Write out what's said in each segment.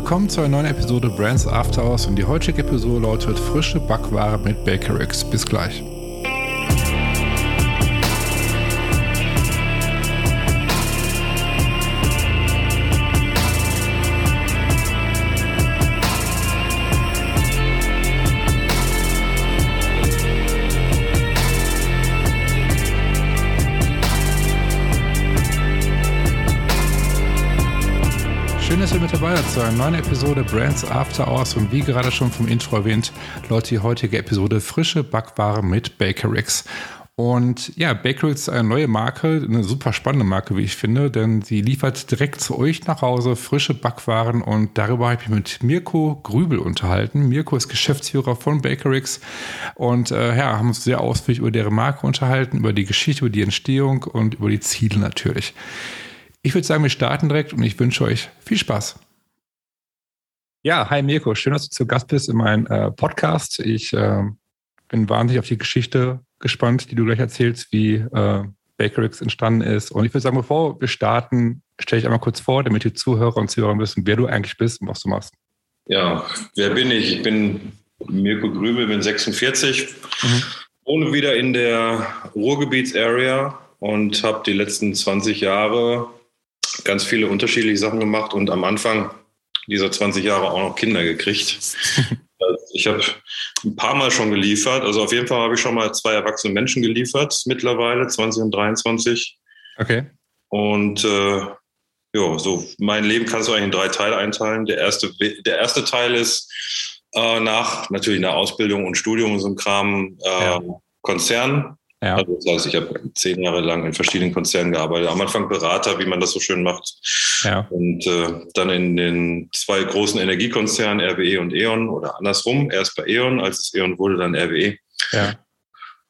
Willkommen zu einer neuen Episode Brands After Hours und die heutige Episode lautet Frische Backware mit Bakerix. Bis gleich. Dass ihr mit dabei seid zu einer neuen Episode Brands After Hours und wie gerade schon vom Intro erwähnt, läuft die heutige Episode frische Backware mit Bakerix. Und ja, Bakerix ist eine neue Marke, eine super spannende Marke, wie ich finde, denn sie liefert direkt zu euch nach Hause frische Backwaren und darüber habe ich mich mit Mirko Grübel unterhalten. Mirko ist Geschäftsführer von Bakerix und äh, ja, haben uns sehr ausführlich über deren Marke unterhalten, über die Geschichte, über die Entstehung und über die Ziele natürlich. Ich würde sagen, wir starten direkt und ich wünsche euch viel Spaß. Ja, hi Mirko, schön, dass du zu Gast bist in meinem äh, Podcast. Ich äh, bin wahnsinnig auf die Geschichte gespannt, die du gleich erzählst, wie äh, Bakerix entstanden ist. Und ich würde sagen, bevor wir starten, stelle ich einmal kurz vor, damit die Zuhörer und Zuhörer wissen, wer du eigentlich bist und was du machst. Ja, wer bin ich? Ich bin Mirko Grübel, bin 46, mhm. wohne wieder in der Ruhrgebietsarea und habe die letzten 20 Jahre ganz viele unterschiedliche Sachen gemacht und am Anfang dieser 20 Jahre auch noch Kinder gekriegt. ich habe ein paar Mal schon geliefert. Also auf jeden Fall habe ich schon mal zwei erwachsene Menschen geliefert mittlerweile, 20 und 23. Okay. Und äh, ja, so mein Leben kannst du eigentlich in drei Teile einteilen. Der erste, der erste Teil ist äh, nach natürlich nach Ausbildung und Studium und so einem Kram äh, ja. Konzern ja. Also das heißt, ich habe zehn Jahre lang in verschiedenen Konzernen gearbeitet. Am Anfang Berater, wie man das so schön macht. Ja. Und äh, dann in den zwei großen Energiekonzernen, RWE und E.ON oder andersrum. Erst bei E.ON, als es E.ON wurde, dann RWE. Ja.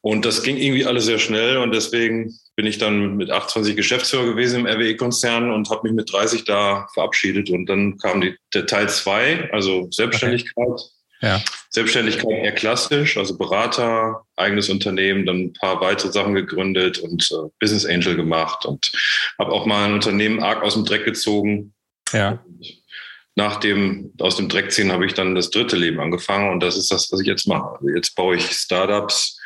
Und das ging irgendwie alles sehr schnell und deswegen bin ich dann mit 28 Geschäftsführer gewesen im RWE-Konzern und habe mich mit 30 da verabschiedet. Und dann kam die, der Teil zwei, also Selbstständigkeit. Okay. Ja. Selbstständigkeit eher klassisch, also Berater, eigenes Unternehmen, dann ein paar weitere Sachen gegründet und äh, Business Angel gemacht und habe auch mal ein Unternehmen arg aus dem Dreck gezogen. Ja. nach dem aus dem Dreck ziehen habe ich dann das dritte Leben angefangen und das ist das, was ich jetzt mache. Also jetzt baue ich Startups.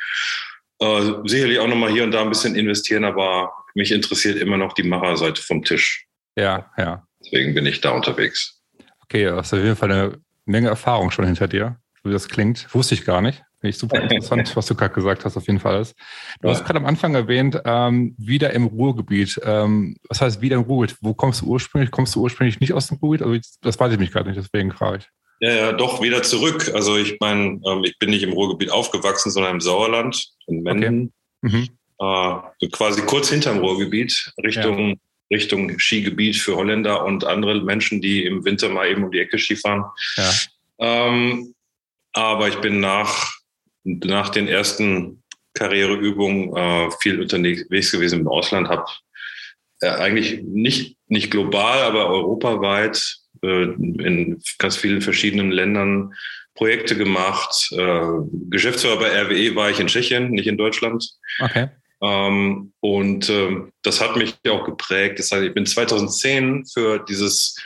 Äh, sicherlich auch nochmal hier und da ein bisschen investieren, aber mich interessiert immer noch die Macherseite vom Tisch. Ja, ja. Deswegen bin ich da unterwegs. Okay, ist auf jeden Fall eine Menge Erfahrung schon hinter dir, so wie das klingt. Wusste ich gar nicht. Finde ich super interessant, was du gerade gesagt hast, auf jeden Fall ist. Du ja. hast gerade am Anfang erwähnt, ähm, wieder im Ruhrgebiet. Ähm, was heißt wieder im Ruhrgebiet? Wo kommst du ursprünglich? Kommst du ursprünglich nicht aus dem Ruhrgebiet? Also das weiß ich mich gerade nicht, deswegen frage ich. Ja, ja, doch, wieder zurück. Also ich meine, ähm, ich bin nicht im Ruhrgebiet aufgewachsen, sondern im Sauerland, in Menden. Okay. Mhm. Äh, quasi kurz hinterm Ruhrgebiet, Richtung. Richtung Skigebiet für Holländer und andere Menschen, die im Winter mal eben um die Ecke Skifahren. Ja. Ähm, aber ich bin nach, nach den ersten Karriereübungen äh, viel unterwegs gewesen im Ausland, habe äh, eigentlich nicht, nicht global, aber europaweit äh, in ganz vielen verschiedenen Ländern Projekte gemacht. Äh, Geschäftsführer bei RWE war ich in Tschechien, nicht in Deutschland. Okay. Ähm, und ähm, das hat mich auch geprägt. Das heißt, ich bin 2010 für dieses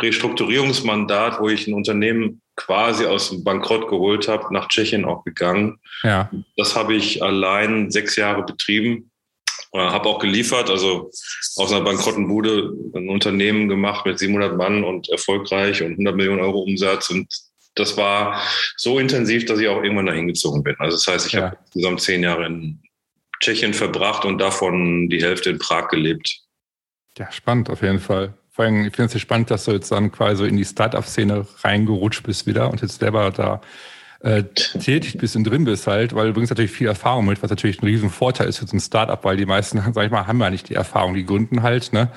Restrukturierungsmandat, wo ich ein Unternehmen quasi aus dem Bankrott geholt habe, nach Tschechien auch gegangen. Ja. Das habe ich allein sechs Jahre betrieben. Äh, habe auch geliefert, also aus einer bankrotten Bude ein Unternehmen gemacht mit 700 Mann und erfolgreich und 100 Millionen Euro Umsatz. Und das war so intensiv, dass ich auch irgendwann dahin gezogen bin. Also das heißt, ich ja. habe insgesamt zehn Jahre in Tschechien verbracht und davon die Hälfte in Prag gelebt. Ja, spannend auf jeden Fall. Vor allem, ich finde es spannend, dass du jetzt dann quasi in die Startup-Szene reingerutscht bist wieder und jetzt selber da äh, tätig bist und drin bist halt, weil du bringst natürlich viel Erfahrung mit, was natürlich ein riesen Vorteil ist für so ein Startup, weil die meisten, sag ich mal, haben ja nicht die Erfahrung, die gründen halt, ne?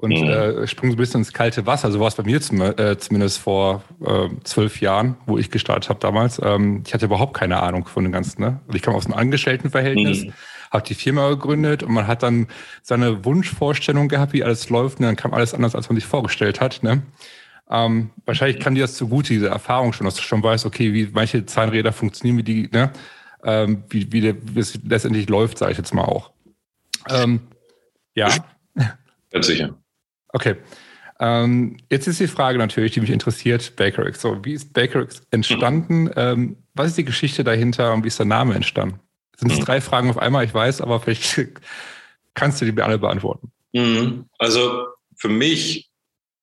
Und mhm. äh, springen so ein bisschen ins kalte Wasser. So war es bei mir zum, äh, zumindest vor äh, zwölf Jahren, wo ich gestartet habe damals. Ähm, ich hatte überhaupt keine Ahnung von dem Ganzen. Ne? Also ich kam aus einem Angestelltenverhältnis, mhm. habe die Firma gegründet und man hat dann seine Wunschvorstellung gehabt, wie alles läuft. Und dann kam alles anders, als man sich vorgestellt hat. Ne? Ähm, wahrscheinlich kann dir das zugute, diese Erfahrung schon, dass du schon weißt, okay, wie manche Zahnräder funktionieren, wie die, ne? ähm, wie, wie, der, wie es letztendlich läuft, sage ich jetzt mal auch. Ähm, ja. Ganz sicher. Okay. Ähm, jetzt ist die Frage natürlich, die mich interessiert, Bakerix. So, wie ist Bakerix entstanden? Mhm. Ähm, was ist die Geschichte dahinter und wie ist der Name entstanden? Sind mhm. drei Fragen auf einmal, ich weiß, aber vielleicht kannst du die alle beantworten. Mhm. Also für mich,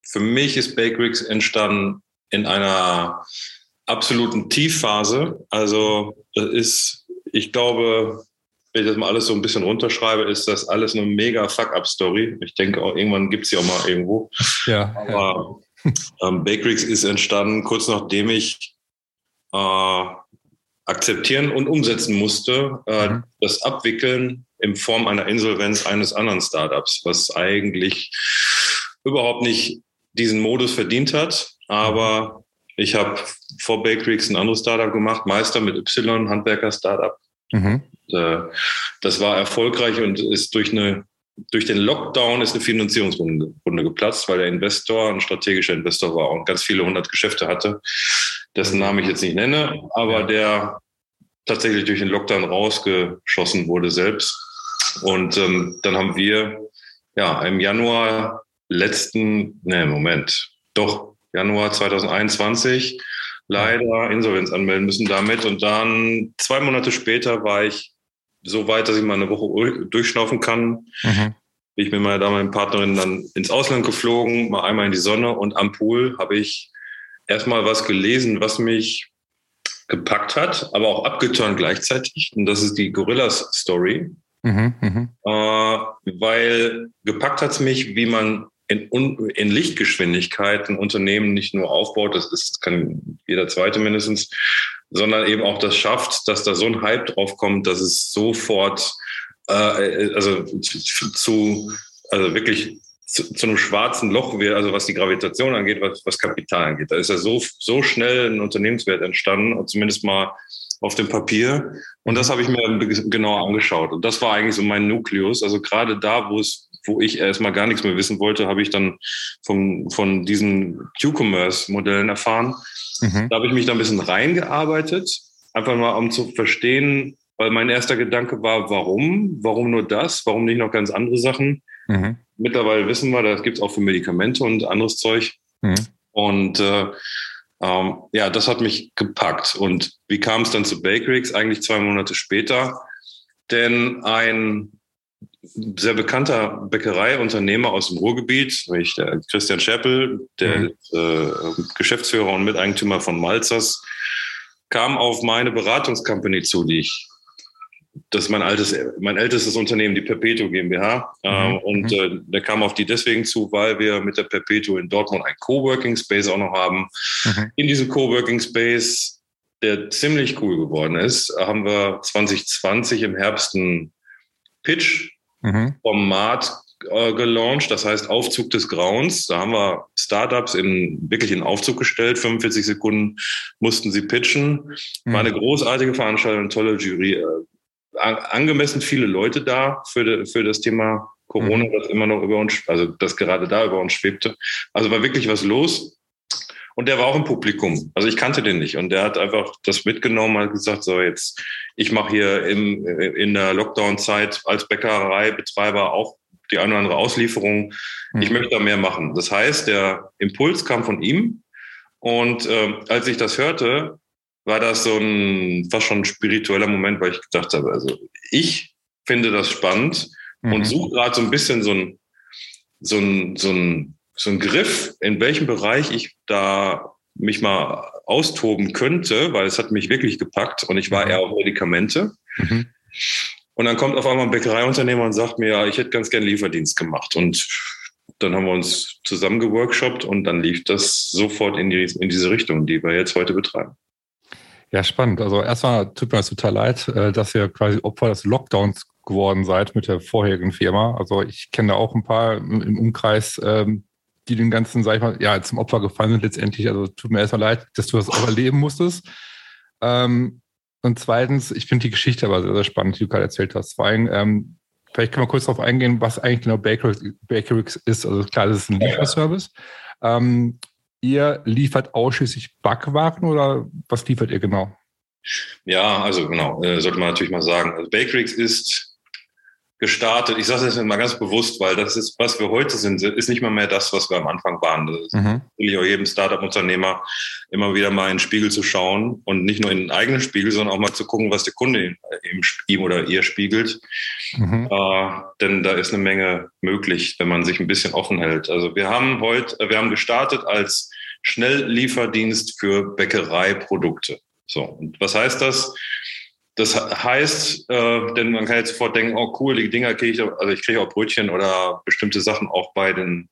für mich ist Bakerix entstanden in einer absoluten Tiefphase. Also das ist, ich glaube, wenn ich das mal alles so ein bisschen runterschreibe, ist das alles eine mega Fuck-Up-Story. Ich denke auch, irgendwann gibt es sie auch mal irgendwo. Ja, Aber ähm, Bakerix ist entstanden, kurz nachdem ich äh, akzeptieren und umsetzen musste, äh, mhm. das Abwickeln in Form einer Insolvenz eines anderen Startups, was eigentlich überhaupt nicht diesen Modus verdient hat. Aber ich habe vor Bakerix ein anderes Startup gemacht, Meister mit Y, Handwerker-Startup. Mhm. Äh, das war erfolgreich und ist durch eine durch den Lockdown ist eine Finanzierungsrunde geplatzt, weil der Investor ein strategischer Investor war und ganz viele hundert Geschäfte hatte, dessen Namen ich jetzt nicht nenne, aber der tatsächlich durch den Lockdown rausgeschossen wurde selbst. Und ähm, dann haben wir ja im Januar letzten, ne, Moment, doch Januar 2021 leider Insolvenz anmelden müssen damit. Und dann zwei Monate später war ich so weit, dass ich mal eine Woche durchschnaufen kann. Mhm. Bin ich mit meiner damaligen Partnerin dann ins Ausland geflogen, mal einmal in die Sonne und am Pool habe ich erstmal was gelesen, was mich gepackt hat, aber auch abgeturnt gleichzeitig. Und das ist die Gorillas Story. Mhm, mh. äh, weil gepackt hat es mich, wie man in, in Lichtgeschwindigkeit ein Unternehmen nicht nur aufbaut, das ist, kann jeder zweite mindestens, sondern eben auch das schafft, dass da so ein Hype drauf kommt, dass es sofort, äh, also zu, also wirklich zu, zu, einem schwarzen Loch wird, also was die Gravitation angeht, was, was Kapital angeht. Da ist ja so, so schnell ein Unternehmenswert entstanden, und zumindest mal auf dem Papier. Und das habe ich mir genauer angeschaut. Und das war eigentlich so mein Nukleus. Also gerade da, wo es wo ich erstmal gar nichts mehr wissen wollte, habe ich dann vom, von diesen Q-Commerce-Modellen erfahren. Mhm. Da habe ich mich da ein bisschen reingearbeitet, einfach mal um zu verstehen, weil mein erster Gedanke war, warum? Warum nur das? Warum nicht noch ganz andere Sachen? Mhm. Mittlerweile wissen wir, das gibt es auch für Medikamente und anderes Zeug. Mhm. Und äh, ähm, ja, das hat mich gepackt. Und wie kam es dann zu Bakerix? Eigentlich zwei Monate später. Denn ein sehr bekannter Bäckereiunternehmer aus dem Ruhrgebiet, nämlich der Christian Scheppel, der mhm. äh, Geschäftsführer und Miteigentümer von Malzers, kam auf meine Beratungscompany zu, die ich, das ist mein altes, mein ältestes Unternehmen, die Perpetuo GmbH. Mhm. Äh, und mhm. äh, der kam auf die deswegen zu, weil wir mit der Perpetuo in Dortmund ein Coworking Space auch noch haben. Mhm. In diesem Coworking Space, der ziemlich cool geworden ist, haben wir 2020 im Herbst einen Pitch mhm. Format äh, gelauncht, das heißt Aufzug des Grauens. Da haben wir Startups in, wirklich in Aufzug gestellt. 45 Sekunden mussten sie pitchen. Mhm. War eine großartige Veranstaltung, eine tolle Jury. Äh, angemessen viele Leute da für, de, für das Thema Corona, mhm. das immer noch über uns, also das gerade da über uns schwebte. Also war wirklich was los. Und der war auch im Publikum. Also ich kannte den nicht. Und der hat einfach das mitgenommen, hat gesagt, so jetzt, ich mache hier im, in der Lockdown-Zeit als Bäckereibetreiber auch die eine oder andere Auslieferung. Mhm. Ich möchte da mehr machen. Das heißt, der Impuls kam von ihm. Und äh, als ich das hörte, war das so ein fast schon spiritueller Moment, weil ich gedacht habe, also ich finde das spannend mhm. und suche gerade so ein bisschen so ein, so ein, so ein so ein Griff, in welchem Bereich ich da mich mal austoben könnte, weil es hat mich wirklich gepackt und ich war mhm. eher auf Medikamente. Mhm. Und dann kommt auf einmal ein Bäckereiunternehmer und sagt mir, ja, ich hätte ganz gern Lieferdienst gemacht. Und dann haben wir uns zusammen geworkshopt und dann lief das sofort in, die, in diese Richtung, die wir jetzt heute betreiben. Ja, spannend. Also erstmal tut mir das total leid, äh, dass ihr quasi Opfer des Lockdowns geworden seid mit der vorherigen Firma. Also ich kenne da auch ein paar im Umkreis, ähm, die den ganzen, sag ich mal, ja, zum Opfer gefallen sind letztendlich. Also tut mir erstmal leid, dass du das auch erleben musstest. Ähm, und zweitens, ich finde die Geschichte aber sehr, sehr spannend, die du gerade erzählt hast. Vor allem, ähm, vielleicht können wir kurz darauf eingehen, was eigentlich genau Bakerix, ist. Also klar, das ist ein Lieferservice. Ähm, ihr liefert ausschließlich Backwaren oder was liefert ihr genau? Ja, also genau, äh, sollte man natürlich mal sagen. Also Bakerix ist gestartet. Ich sage das jetzt mal ganz bewusst, weil das ist, was wir heute sind, ist nicht mal mehr das, was wir am Anfang waren. Das ist mhm. natürlich auch jedem Startup-Unternehmer immer wieder mal in den Spiegel zu schauen und nicht nur in den eigenen Spiegel, sondern auch mal zu gucken, was der Kunde ihm, ihm oder ihr spiegelt. Mhm. Äh, denn da ist eine Menge möglich, wenn man sich ein bisschen offen hält. Also wir haben heute, wir haben gestartet als Schnelllieferdienst für Bäckereiprodukte. So, und was heißt das? Das heißt, äh, denn man kann jetzt sofort denken, oh cool, die Dinger kriege ich, also ich kriege auch Brötchen oder bestimmte Sachen auch bei den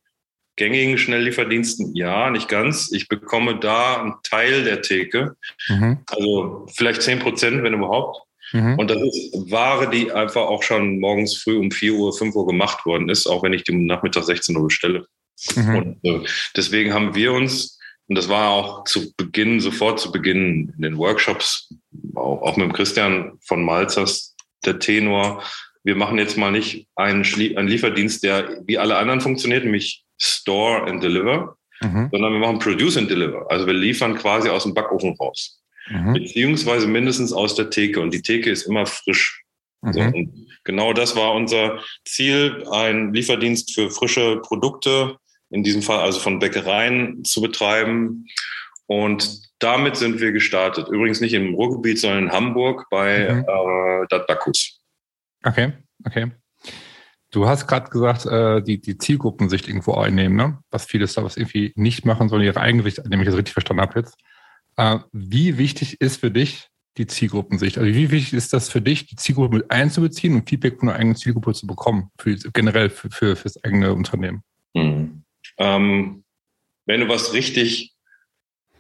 gängigen Schnelllieferdiensten. Ja, nicht ganz. Ich bekomme da einen Teil der Theke, mhm. also vielleicht zehn Prozent, wenn überhaupt. Mhm. Und das ist Ware, die einfach auch schon morgens früh um 4 Uhr, 5 Uhr gemacht worden ist, auch wenn ich die Nachmittag 16 Uhr bestelle. Mhm. Und äh, deswegen haben wir uns und das war auch zu Beginn, sofort zu Beginn in den Workshops, auch, auch mit dem Christian von Malzers, der Tenor. Wir machen jetzt mal nicht einen, einen Lieferdienst, der wie alle anderen funktioniert, nämlich Store and Deliver, mhm. sondern wir machen Produce and Deliver. Also wir liefern quasi aus dem Backofen raus. Mhm. Beziehungsweise mindestens aus der Theke. Und die Theke ist immer frisch. Mhm. So, genau das war unser Ziel, ein Lieferdienst für frische Produkte in diesem Fall also von Bäckereien zu betreiben. Und damit sind wir gestartet. Übrigens nicht im Ruhrgebiet, sondern in Hamburg bei mhm. äh, Datbakus. Okay, okay. Du hast gerade gesagt, äh, die, die Zielgruppensicht irgendwo einnehmen, ne? was viele Startups irgendwie nicht machen, sondern ihre Eigengewicht, nämlich ich das richtig verstanden habe jetzt. Äh, wie wichtig ist für dich die Zielgruppensicht? Also wie wichtig ist das für dich, die Zielgruppe mit einzubeziehen und Feedback von der eigenen Zielgruppe zu bekommen, für, generell für, für, das eigene Unternehmen? Mhm. Ähm, wenn du was richtig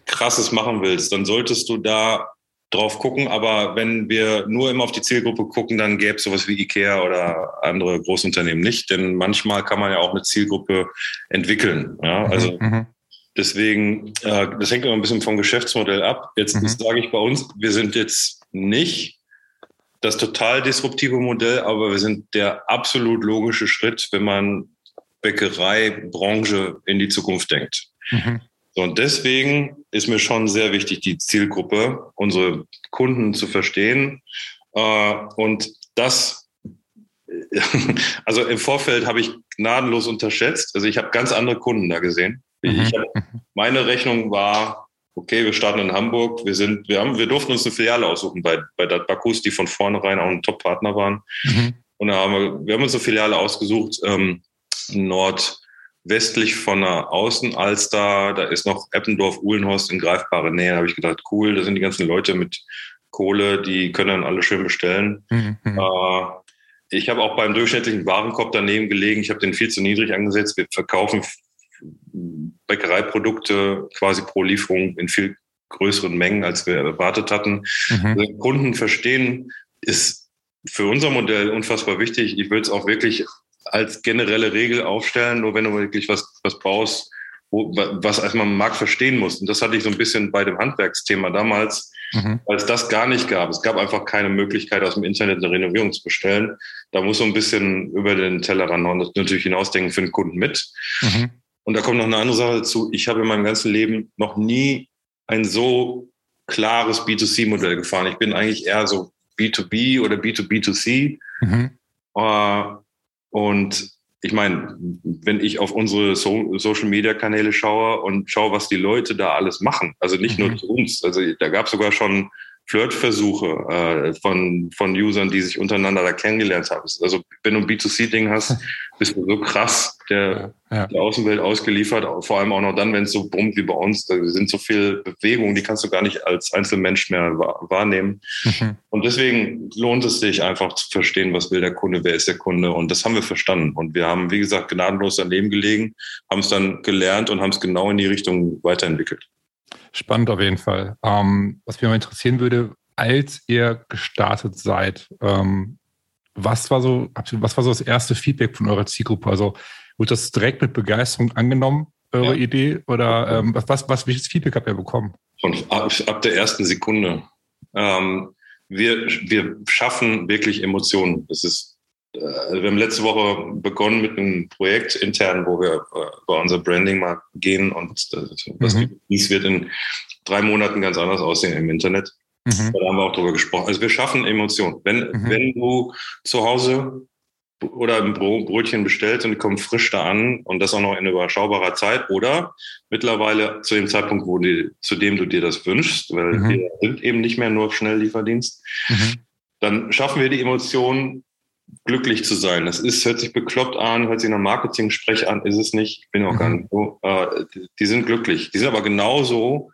Krasses machen willst, dann solltest du da drauf gucken. Aber wenn wir nur immer auf die Zielgruppe gucken, dann gäbe es sowas wie IKEA oder andere Großunternehmen nicht. Denn manchmal kann man ja auch eine Zielgruppe entwickeln. Ja? Mhm, also mhm. deswegen, äh, das hängt immer ein bisschen vom Geschäftsmodell ab. Jetzt mhm. sage ich bei uns, wir sind jetzt nicht das total disruptive Modell, aber wir sind der absolut logische Schritt, wenn man Bäckereibranche in die Zukunft denkt. Mhm. Und deswegen ist mir schon sehr wichtig, die Zielgruppe, unsere Kunden zu verstehen. Äh, und das, also im Vorfeld habe ich gnadenlos unterschätzt. Also ich habe ganz andere Kunden da gesehen. Mhm. Hab, meine Rechnung war, okay, wir starten in Hamburg. Wir sind, wir haben, wir durften uns eine Filiale aussuchen bei, bei Datbakus, die von vornherein auch ein Top-Partner waren. Mhm. Und da haben wir, wir haben uns eine Filiale ausgesucht, ähm, nordwestlich von der Außenalster. Da ist noch Eppendorf-Uhlenhorst in greifbare Nähe. Da habe ich gedacht, cool, da sind die ganzen Leute mit Kohle, die können dann alle schön bestellen. Mhm. Äh, ich habe auch beim durchschnittlichen Warenkorb daneben gelegen. Ich habe den viel zu niedrig angesetzt. Wir verkaufen Bäckereiprodukte quasi pro Lieferung in viel größeren Mengen, als wir erwartet hatten. Mhm. Also Kunden verstehen, ist für unser Modell unfassbar wichtig. Ich würde es auch wirklich als generelle Regel aufstellen, nur wenn du wirklich was, was baust, wo, was erstmal am Markt verstehen muss. Und das hatte ich so ein bisschen bei dem Handwerksthema damals, mhm. weil es das gar nicht gab. Es gab einfach keine Möglichkeit, aus dem Internet eine Renovierung zu bestellen. Da muss so ein bisschen über den Tellerrand und natürlich hinausdenken für den Kunden mit. Mhm. Und da kommt noch eine andere Sache dazu. Ich habe in meinem ganzen Leben noch nie ein so klares B2C-Modell gefahren. Ich bin eigentlich eher so B2B oder B2B2C. Mhm. Uh, und ich meine, wenn ich auf unsere so Social Media Kanäle schaue und schaue, was die Leute da alles machen, also nicht mhm. nur zu uns, also da gab es sogar schon Flirtversuche äh, von, von Usern, die sich untereinander da kennengelernt haben. Also wenn du ein B2C-Ding hast, bist du so krass der, ja. der Außenwelt ausgeliefert, vor allem auch noch dann, wenn es so brummt wie bei uns. Da sind so viele Bewegungen, die kannst du gar nicht als Einzelmensch mehr wahrnehmen. Mhm. Und deswegen lohnt es sich einfach zu verstehen, was will der Kunde, wer ist der Kunde. Und das haben wir verstanden. Und wir haben, wie gesagt, gnadenlos daneben gelegen, haben es dann gelernt und haben es genau in die Richtung weiterentwickelt. Spannend auf jeden Fall. Ähm, was mich mal interessieren würde, als ihr gestartet seid, ähm, was war so, was war so das erste Feedback von eurer Zielgruppe? Also wurde das direkt mit Begeisterung angenommen, eure ja. Idee? Oder ähm, was, was, welches Feedback habt ihr bekommen? Von ab, ab der ersten Sekunde. Ähm, wir, wir schaffen wirklich Emotionen. Das ist wir haben letzte Woche begonnen mit einem Projekt intern, wo wir über äh, unser Branding mal gehen und das, mhm. dies wird in drei Monaten ganz anders aussehen im Internet. Mhm. Da haben wir auch drüber gesprochen. Also wir schaffen Emotionen. Wenn, mhm. wenn du zu Hause oder ein Brötchen bestellst und die kommen frisch da an und das auch noch in überschaubarer Zeit oder mittlerweile zu dem Zeitpunkt, wo die, zu dem du dir das wünschst, weil mhm. wir sind eben nicht mehr nur Schnelllieferdienst, mhm. dann schaffen wir die Emotion, glücklich zu sein. Das ist, hört sich bekloppt an, hört sich nach Marketing-Sprech an, ist es nicht. Ich bin auch mhm. gar nicht so. Äh, die, die sind glücklich. Die sind aber genauso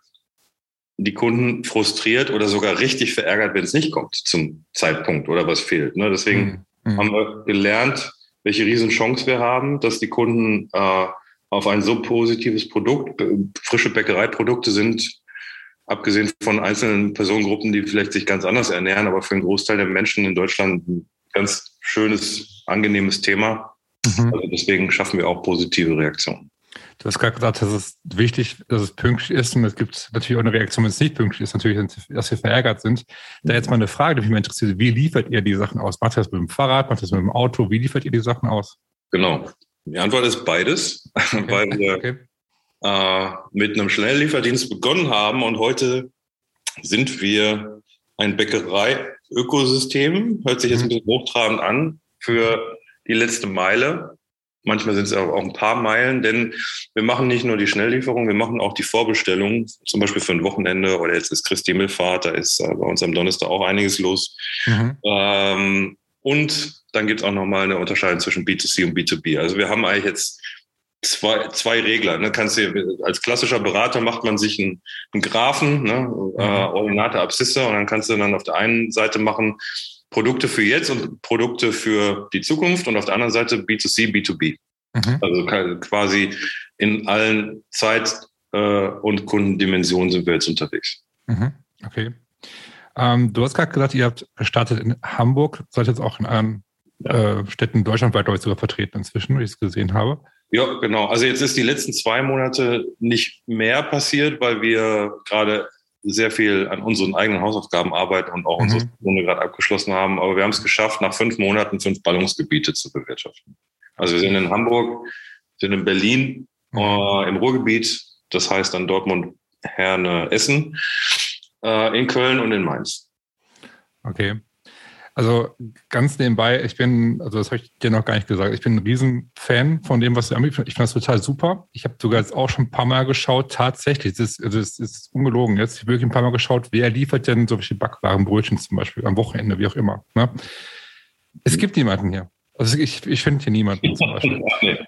die Kunden frustriert oder sogar richtig verärgert, wenn es nicht kommt zum Zeitpunkt oder was fehlt. Ne? Deswegen mhm. haben wir gelernt, welche Riesenchance wir haben, dass die Kunden äh, auf ein so positives Produkt, frische Bäckereiprodukte sind, abgesehen von einzelnen Personengruppen, die vielleicht sich ganz anders ernähren, aber für einen Großteil der Menschen in Deutschland ein ganz schönes, angenehmes Thema. Mhm. Also deswegen schaffen wir auch positive Reaktionen. Du hast gerade gesagt, dass es wichtig, dass es pünktlich ist und es gibt natürlich auch eine Reaktion, wenn es nicht pünktlich ist, natürlich, dass wir verärgert sind. Da jetzt mal eine Frage, die mich mal interessiert, wie liefert ihr die Sachen aus? Macht ihr das mit dem Fahrrad, macht ihr das mit dem Auto? Wie liefert ihr die Sachen aus? Genau. Die Antwort ist beides, okay. weil wir okay. äh, mit einem Schnelllieferdienst begonnen haben und heute sind wir ein Bäckerei-Ökosystem, hört sich jetzt ein mhm. bisschen hochtrabend an, für die letzte Meile. Manchmal sind es auch ein paar Meilen, denn wir machen nicht nur die Schnelllieferung, wir machen auch die Vorbestellung, zum Beispiel für ein Wochenende oder jetzt ist Christi Himmelfahrt, da ist äh, bei uns am Donnerstag auch einiges los. Mhm. Ähm, und dann gibt es auch nochmal eine Unterscheidung zwischen B2C und B2B. Also wir haben eigentlich jetzt zwei, zwei Regler. Ne? Kannst du, als klassischer Berater macht man sich einen, einen Graphen, ne? Mhm. Äh, Ordinate Abszisse, und dann kannst du dann auf der einen Seite machen, Produkte für jetzt und Produkte für die Zukunft und auf der anderen Seite B2C, B2B. Mhm. Also quasi in allen Zeit- äh, und Kundendimensionen sind wir jetzt unterwegs. Mhm. Okay. Ähm, du hast gerade gesagt, ihr habt gestartet in Hamburg, seid jetzt auch in anderen ja. äh, Städten deutschlandweit, glaube ich, sogar vertreten inzwischen, wie ich es gesehen habe. Ja, genau. Also jetzt ist die letzten zwei Monate nicht mehr passiert, weil wir gerade sehr viel an unseren eigenen Hausaufgaben arbeiten und auch mhm. unsere Runde gerade abgeschlossen haben. Aber wir haben es geschafft, nach fünf Monaten fünf Ballungsgebiete zu bewirtschaften. Also wir sind in Hamburg, sind in Berlin, mhm. äh, im Ruhrgebiet, das heißt dann Dortmund, Herne, Essen, äh, in Köln und in Mainz. Okay. Also ganz nebenbei, ich bin, also das habe ich dir noch gar nicht gesagt, ich bin ein Riesenfan von dem, was du anbietest. Ich finde das total super. Ich habe sogar jetzt auch schon ein paar Mal geschaut, tatsächlich, das ist, also das ist ungelogen jetzt, ich habe wirklich ein paar Mal geschaut, wer liefert denn solche Backwarenbrötchen zum Beispiel am Wochenende, wie auch immer. Ne? Es gibt niemanden hier. Also ich, ich finde hier niemanden zum Beispiel.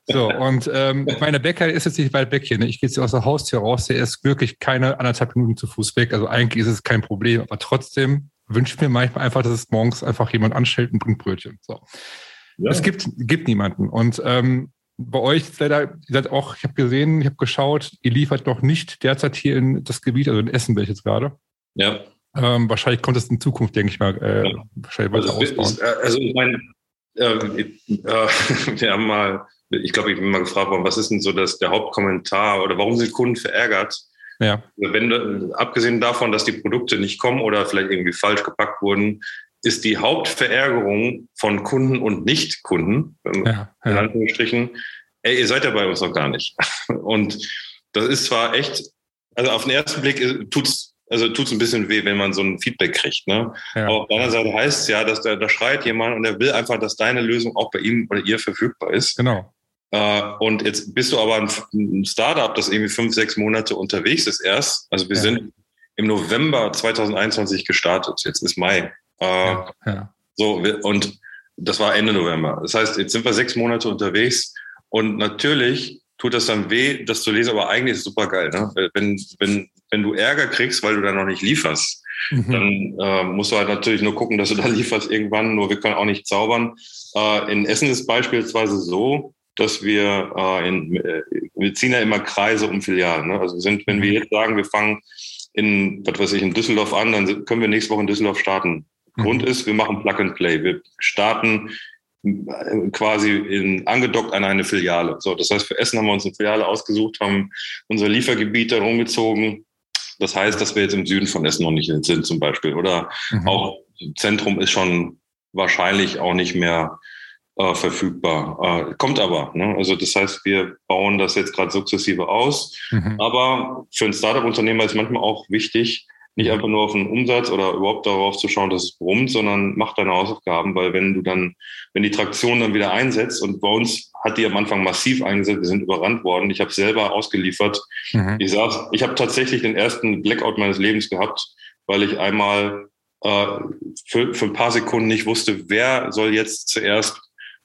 So, und ähm, meine Bäcker ist jetzt nicht weit weg hier. Ne? Ich gehe jetzt aus der Haustür raus, der ist wirklich keine anderthalb Minuten zu Fuß weg. Also eigentlich ist es kein Problem, aber trotzdem wünsche mir manchmal einfach, dass es morgens einfach jemand anstellt und bringt Brötchen. So. Ja. Es gibt, gibt niemanden. Und ähm, bei euch ist leider, ihr seid auch, ich habe gesehen, ich habe geschaut, ihr liefert noch nicht derzeit hier in das Gebiet, also in Essen bin ich jetzt gerade. Ja. Ähm, wahrscheinlich kommt es in Zukunft, denke ich mal, äh, ja. wahrscheinlich weiter also, ausbauen. Ist, äh, also ich meine, äh, äh, wir haben mal, ich glaube, ich bin mal gefragt worden, was ist denn so das, der Hauptkommentar oder warum sind Kunden verärgert? Ja. Also wenn, abgesehen davon, dass die Produkte nicht kommen oder vielleicht irgendwie falsch gepackt wurden, ist die Hauptverärgerung von Kunden und Nicht-Kunden, ja, ja. in Anführungsstrichen, ey, ihr seid ja bei uns noch gar nicht. Und das ist zwar echt, also auf den ersten Blick tut's also tut's ein bisschen weh, wenn man so ein Feedback kriegt. Ne? Ja. Aber auf der anderen Seite heißt es ja, dass da, da schreit jemand und er will einfach, dass deine Lösung auch bei ihm oder ihr verfügbar ist. Genau. Äh, und jetzt bist du aber ein Startup, das irgendwie fünf, sechs Monate unterwegs ist erst. Also wir ja. sind im November 2021 gestartet. Jetzt ist Mai. Äh, ja, ja. So, und das war Ende November. Das heißt, jetzt sind wir sechs Monate unterwegs und natürlich tut das dann weh, das zu lesen, aber eigentlich ist es super geil. Ne? Wenn, wenn, wenn du Ärger kriegst, weil du da noch nicht lieferst, mhm. dann äh, musst du halt natürlich nur gucken, dass du da lieferst irgendwann, nur wir können auch nicht zaubern. Äh, in Essen ist beispielsweise so, dass wir äh, in, äh, wir ziehen ja immer Kreise um Filialen. Ne? Also sind, wenn wir mhm. jetzt sagen, wir fangen in, was weiß ich, in Düsseldorf an, dann können wir nächste Woche in Düsseldorf starten. Mhm. Grund ist, wir machen Plug and Play. Wir starten äh, quasi in, angedockt an eine Filiale. So, das heißt, für Essen haben wir uns eine Filiale ausgesucht, haben unser Liefergebiet da rumgezogen. Das heißt, dass wir jetzt im Süden von Essen noch nicht sind, zum Beispiel. Oder mhm. auch Zentrum ist schon wahrscheinlich auch nicht mehr äh, verfügbar. Äh, kommt aber. Ne? Also das heißt, wir bauen das jetzt gerade sukzessive aus. Mhm. Aber für ein Startup-Unternehmer ist manchmal auch wichtig, nicht einfach nur auf den Umsatz oder überhaupt darauf zu schauen, dass es brummt, sondern mach deine Hausaufgaben, weil wenn du dann, wenn die Traktion dann wieder einsetzt und bei uns hat die am Anfang massiv eingesetzt, wir sind überrannt worden. Ich habe selber ausgeliefert. Mhm. Ich saß, ich habe tatsächlich den ersten Blackout meines Lebens gehabt, weil ich einmal äh, für, für ein paar Sekunden nicht wusste, wer soll jetzt zuerst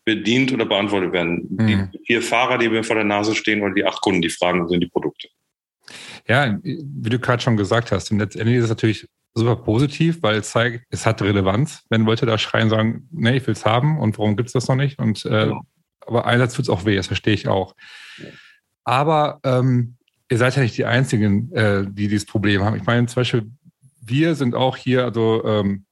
bedient oder beantwortet werden. Mhm. Die vier Fahrer, die mir vor der Nase stehen, oder die acht Kunden, die fragen, sind die Produkte. Ja, wie du gerade schon gesagt hast, und letztendlich ist es natürlich super positiv, weil es zeigt, es hat Relevanz, wenn Leute da schreien und sagen, nee, ich will es haben und warum gibt es das noch nicht? Und äh, ja. aber einerseits tut es auch weh, das verstehe ich auch. Aber ähm, ihr seid ja nicht die Einzigen, äh, die dieses Problem haben. Ich meine, zum Beispiel, wir sind auch hier, also ähm,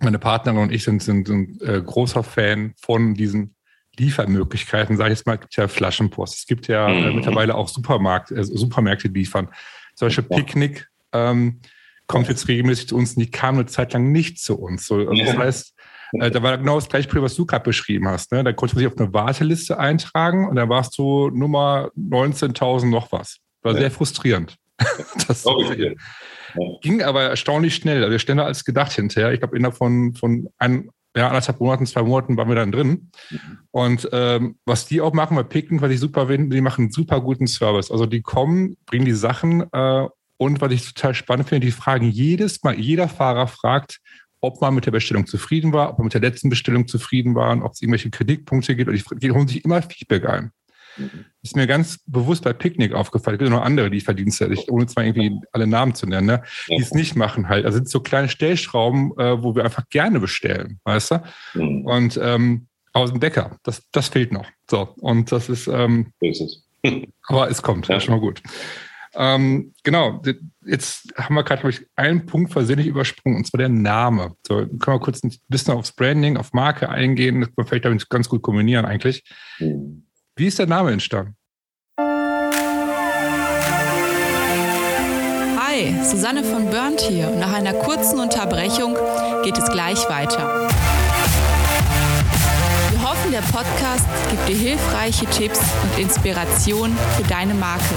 meine Partnerin und ich sind, sind, sind äh, großer Fan von diesen Liefermöglichkeiten, sage ich jetzt mal, es gibt ja Flaschenpost. Es gibt ja äh, mhm. mittlerweile auch Supermarkt, äh, Supermärkte liefern. Zum Beispiel Picknick ähm, kommt jetzt regelmäßig zu uns und die kam eine Zeit lang nicht zu uns. So, also das heißt, äh, da war genau das gleiche Problem, was du gerade beschrieben hast. Ne? Da konnte man sich auf eine Warteliste eintragen und dann warst du Nummer 19.000 noch was. War ja. sehr frustrierend. das okay. Ging aber erstaunlich schnell, also schneller als gedacht hinterher. Ich glaube, innerhalb von, von ein, ja, anderthalb Monaten, zwei Monaten waren wir dann drin. Mhm. Und ähm, was die auch machen bei Picken, was ich super finde, die machen einen super guten Service. Also die kommen, bringen die Sachen äh, und was ich total spannend finde, die fragen jedes Mal, jeder Fahrer fragt, ob man mit der Bestellung zufrieden war, ob man mit der letzten Bestellung zufrieden war und ob es irgendwelche Kritikpunkte gibt. Und die holen sich immer Feedback ein. Mhm. Ist mir ganz bewusst bei Picknick aufgefallen. Es gibt noch andere Lieferdienste, ohne zwar irgendwie alle Namen zu nennen, ne, die es nicht machen halt. Also sind so kleine Stellschrauben, äh, wo wir einfach gerne bestellen, weißt du? Mhm. Und ähm, aus dem Bäcker, das, das fehlt noch. So, und das ist, ähm, ist es. aber es kommt, ja. schon mal gut. Ähm, genau, jetzt haben wir gerade, glaube ich, einen Punkt versehentlich übersprungen, und zwar der Name. So, können wir kurz ein bisschen aufs Branding, auf Marke eingehen, das kann man vielleicht damit ganz gut kombinieren eigentlich. Mhm. Wie ist der Name entstanden? Hi, Susanne von Burnt hier. Nach einer kurzen Unterbrechung geht es gleich weiter. Wir hoffen, der Podcast gibt dir hilfreiche Tipps und Inspiration für deine Marke.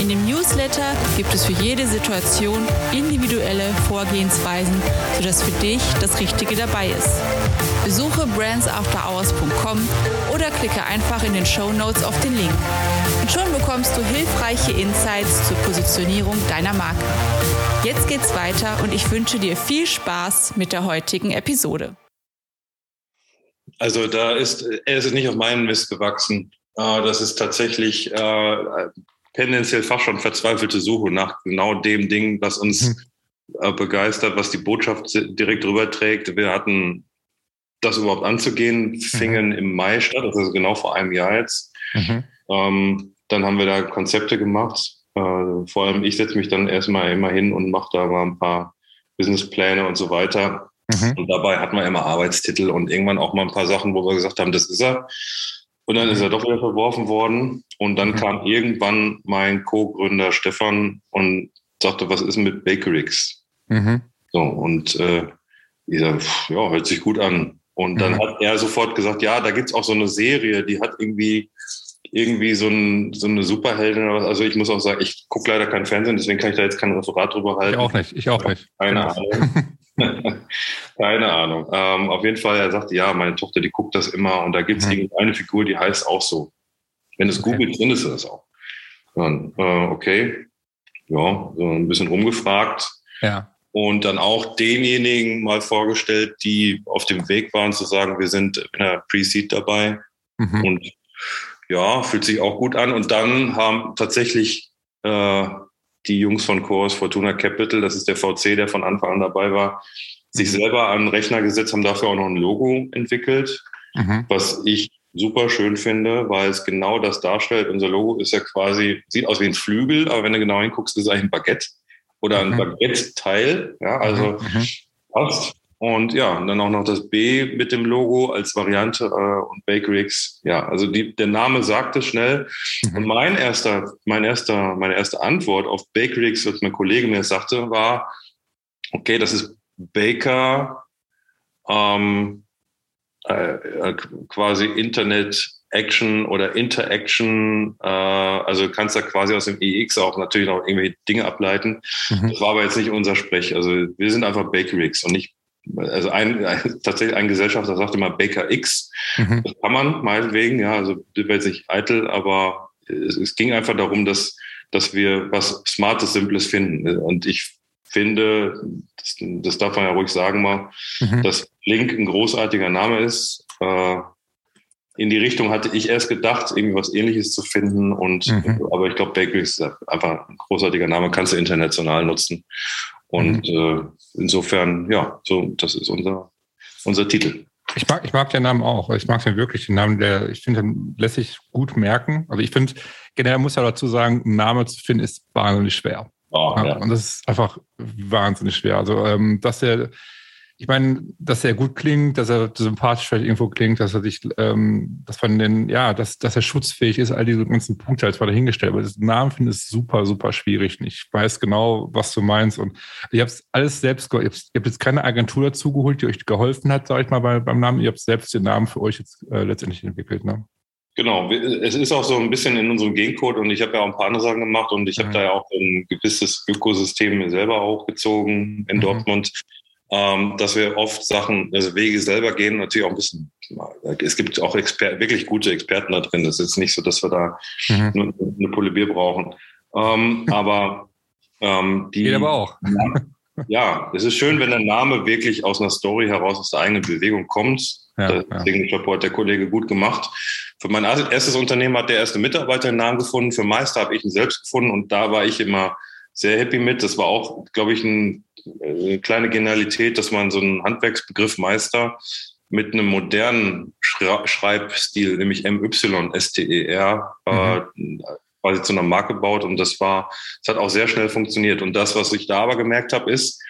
In dem Newsletter gibt es für jede Situation individuelle Vorgehensweisen, sodass für dich das Richtige dabei ist. Besuche brandsafterhours.com oder klicke einfach in den Show Notes auf den Link. Und schon bekommst du hilfreiche Insights zur Positionierung deiner Marke. Jetzt geht's weiter und ich wünsche dir viel Spaß mit der heutigen Episode. Also da ist, er ist nicht auf meinen Mist gewachsen. Ah, das ist tatsächlich äh, tendenziell fast schon verzweifelte Suche nach genau dem Ding, was uns mhm. begeistert, was die Botschaft direkt rüberträgt. Wir hatten das überhaupt anzugehen, fingen mhm. im Mai statt, also genau vor einem Jahr jetzt. Mhm. Ähm, dann haben wir da Konzepte gemacht. Äh, vor allem ich setze mich dann erstmal immer hin und mache da mal ein paar Businesspläne und so weiter. Mhm. Und dabei hat man immer Arbeitstitel und irgendwann auch mal ein paar Sachen, wo wir gesagt haben, das ist er. Und dann ist er doch wieder verworfen worden. Und dann mhm. kam irgendwann mein Co-Gründer Stefan und sagte, was ist mit Bakerix? Mhm. So, und äh, ich sage, ja, hört sich gut an. Und dann mhm. hat er sofort gesagt, ja, da gibt es auch so eine Serie, die hat irgendwie irgendwie so, ein, so eine Superheldin oder was. Also ich muss auch sagen, ich gucke leider kein Fernsehen, deswegen kann ich da jetzt kein Referat drüber halten. Ich auch nicht, ich auch nicht. Keine genau. Ahnung. Keine Ahnung. Ähm, auf jeden Fall, er sagte, ja, meine Tochter, die guckt das immer und da gibt es mhm. irgendeine Figur, die heißt auch so. Wenn es okay. googelt, findest du das auch. Dann, äh, okay, ja, so ein bisschen rumgefragt. Ja. Und dann auch denjenigen mal vorgestellt, die auf dem Weg waren zu sagen, wir sind in der Pre-Seed dabei. Mhm. Und ja, fühlt sich auch gut an. Und dann haben tatsächlich äh, die Jungs von Chorus Fortuna Capital, das ist der VC, der von Anfang an dabei war, sich mhm. selber an den Rechner gesetzt, haben dafür auch noch ein Logo entwickelt, mhm. was ich super schön finde, weil es genau das darstellt. Unser Logo ist ja quasi, sieht aus wie ein Flügel, aber wenn du genau hinguckst, ist es eigentlich ein Baguette oder ein mhm. Baguette-Teil. Ja, also mhm. passt. Und ja, und dann auch noch das B mit dem Logo als Variante äh, und Bakerix. Ja, also die, der Name sagt es schnell. Mhm. Und mein erster, mein erster, meine erste Antwort auf Bakerix, was mein Kollege mir sagte, war, okay, das ist Baker, ähm, äh, äh quasi Internet Action oder Interaction, äh, also kannst da quasi aus dem EX auch natürlich noch irgendwelche Dinge ableiten. Mhm. Das war aber jetzt nicht unser Sprech. Also wir sind einfach Bakerix und nicht also ein, ein, tatsächlich ein Gesellschafter sagt immer Baker X. Mhm. Das kann man meinetwegen, ja, also wäre jetzt nicht eitel, aber es, es, ging einfach darum, dass, dass wir was Smartes, Simples finden. Und ich finde, das, das darf man ja ruhig sagen mal, mhm. dass Link ein großartiger Name ist. Äh, in die Richtung hatte ich erst gedacht, irgendwie was ähnliches zu finden. Und mhm. aber ich glaube, Bakery ist einfach ein großartiger Name, kannst du international nutzen. Und mhm. äh, insofern, ja, so, das ist unser, unser Titel. Ich mag, ich mag den Namen auch. Ich mag den wirklich, den Namen, der, ich finde, den lässt sich gut merken. Also ich finde, generell muss ja dazu sagen, einen Namen zu finden ist wahnsinnig schwer. Oh, ja. Und das ist einfach wahnsinnig schwer. Also, ähm, dass der, ich meine, dass er gut klingt, dass er sympathisch vielleicht irgendwo klingt, dass er sich, ähm, dass von den, ja, dass, dass er schutzfähig ist, all diese ganzen Punkte als mal dahingestellt. Aber das Namen finde ich super, super schwierig. Ich weiß genau, was du meinst. Und ich habe es alles selbst, ihr habt, ihr habt jetzt keine Agentur dazu geholt, die euch geholfen hat, sage ich mal, bei, beim Namen. Ihr habt selbst den Namen für euch jetzt äh, letztendlich entwickelt, ne? Genau, es ist auch so ein bisschen in unserem Gencode und ich habe ja auch ein paar andere Sachen gemacht und ich habe mhm. da ja auch ein gewisses Ökosystem mir selber hochgezogen in mhm. Dortmund ähm, dass wir oft Sachen, also Wege selber gehen, natürlich auch ein bisschen, es gibt auch Exper wirklich gute Experten da drin. Das ist jetzt nicht so, dass wir da mhm. eine, eine Pulle Bier brauchen. Ähm, aber ähm, die. Geht aber auch. Ja, es ist schön, wenn der Name wirklich aus einer Story heraus, aus der eigenen Bewegung kommt. Ja, Deswegen ja. hat der Kollege gut gemacht. Für mein erstes Unternehmen hat der erste Mitarbeiter einen Namen gefunden. Für Meister habe ich ihn selbst gefunden und da war ich immer sehr happy mit. Das war auch, glaube ich, ein, eine äh, kleine Genialität, dass man so einen Handwerksbegriff Meister mit einem modernen Schreibstil, nämlich M-Y-S-T-E-R, äh, mhm. äh, quasi zu einer Marke baut. Und das war, es hat auch sehr schnell funktioniert. Und das, was ich da aber gemerkt habe, ist,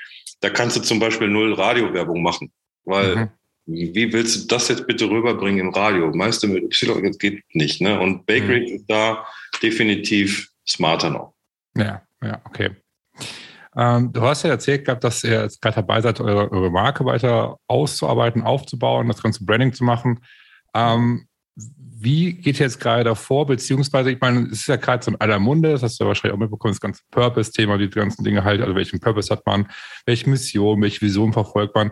da kannst du zum Beispiel null Radiowerbung machen. Weil mhm. wie willst du das jetzt bitte rüberbringen im Radio? Meister mit Y, geht nicht. Ne? Und Bakery mhm. ist da definitiv smarter noch. Ja, ja, okay. Ähm, du hast ja erzählt gehabt, dass ihr jetzt gerade dabei seid, eure, eure, Marke weiter auszuarbeiten, aufzubauen, das ganze Branding zu machen. Ähm, wie geht ihr jetzt gerade davor? Beziehungsweise, ich meine, es ist ja gerade so in aller Munde, das hast du ja wahrscheinlich auch mitbekommen, das ganze Purpose-Thema, die ganzen Dinge halt, also welchen Purpose hat man, welche Mission, welche Vision verfolgt man.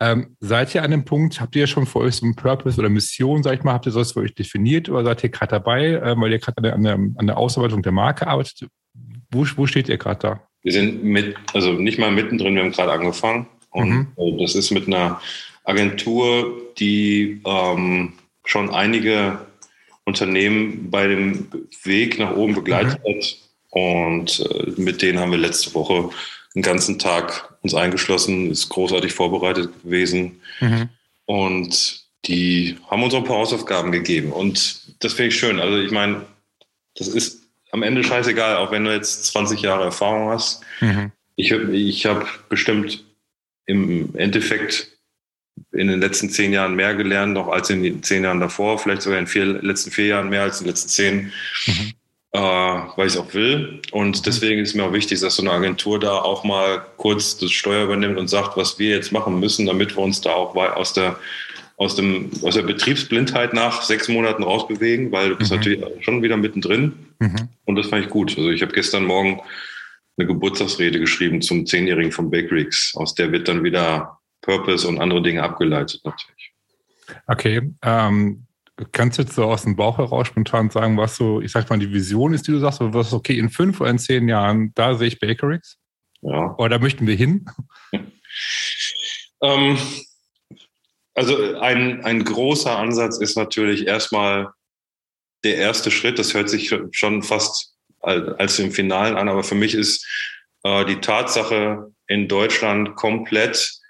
Ähm, seid ihr an dem Punkt, habt ihr schon für euch so einen Purpose oder Mission, sag ich mal, habt ihr sowas für euch definiert oder seid ihr gerade dabei, äh, weil ihr gerade an der, an der Ausarbeitung der Marke arbeitet? Wo, wo steht ihr gerade da? Wir sind mit, also nicht mal mittendrin, wir haben gerade angefangen. Und mhm. Äh, das ist mit einer Agentur, die ähm, schon einige Unternehmen bei dem Weg nach oben begleitet mhm. hat. Und äh, mit denen haben wir letzte Woche einen ganzen Tag uns eingeschlossen, ist großartig vorbereitet gewesen. Mhm. Und die haben uns auch ein paar Hausaufgaben gegeben. Und das finde ich schön. Also ich meine, das ist am Ende scheißegal, auch wenn du jetzt 20 Jahre Erfahrung hast. Mhm. Ich, ich habe bestimmt im Endeffekt in den letzten zehn Jahren mehr gelernt, noch als in den zehn Jahren davor, vielleicht sogar in den letzten vier Jahren mehr als in den letzten zehn, mhm. äh, weil ich es auch will. Und mhm. deswegen ist mir auch wichtig, dass so eine Agentur da auch mal kurz das Steuer übernimmt und sagt, was wir jetzt machen müssen, damit wir uns da auch aus der aus, dem, aus der Betriebsblindheit nach sechs Monaten rausbewegen, weil du bist mhm. natürlich schon wieder mittendrin. Mhm. Und das fand ich gut. Also ich habe gestern Morgen eine Geburtstagsrede geschrieben zum Zehnjährigen von Bakerix. Aus der wird dann wieder Purpose und andere Dinge abgeleitet natürlich. Okay. Ähm, kannst du jetzt so aus dem Bauch heraus spontan sagen, was so, ich sag mal, die Vision ist, die du sagst, oder was okay, in fünf oder in zehn Jahren, da sehe ich Bakerix? Ja. Oder da möchten wir hin? ähm, also ein, ein großer Ansatz ist natürlich erstmal der erste Schritt. Das hört sich schon fast als im Finalen an, aber für mich ist äh, die Tatsache in Deutschland komplett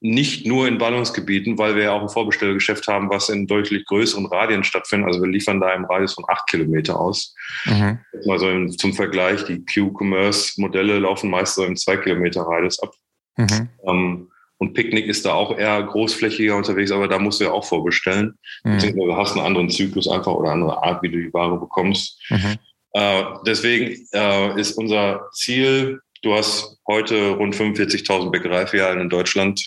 nicht nur in Ballungsgebieten, weil wir ja auch ein Vorbestellgeschäft haben, was in deutlich größeren Radien stattfindet. Also wir liefern da im Radius von acht Kilometer aus. Mhm. Also im, zum Vergleich, die Q-Commerce-Modelle laufen meist so im zwei Kilometer Radius ab. Mhm. Ähm, und Picknick ist da auch eher großflächiger unterwegs, aber da musst du ja auch vorbestellen. Mhm. Beziehungsweise du hast einen anderen Zyklus einfach oder andere Art, wie du die Ware bekommst. Mhm. Äh, deswegen äh, ist unser Ziel, du hast heute rund 45.000 Bäckereifilialen in Deutschland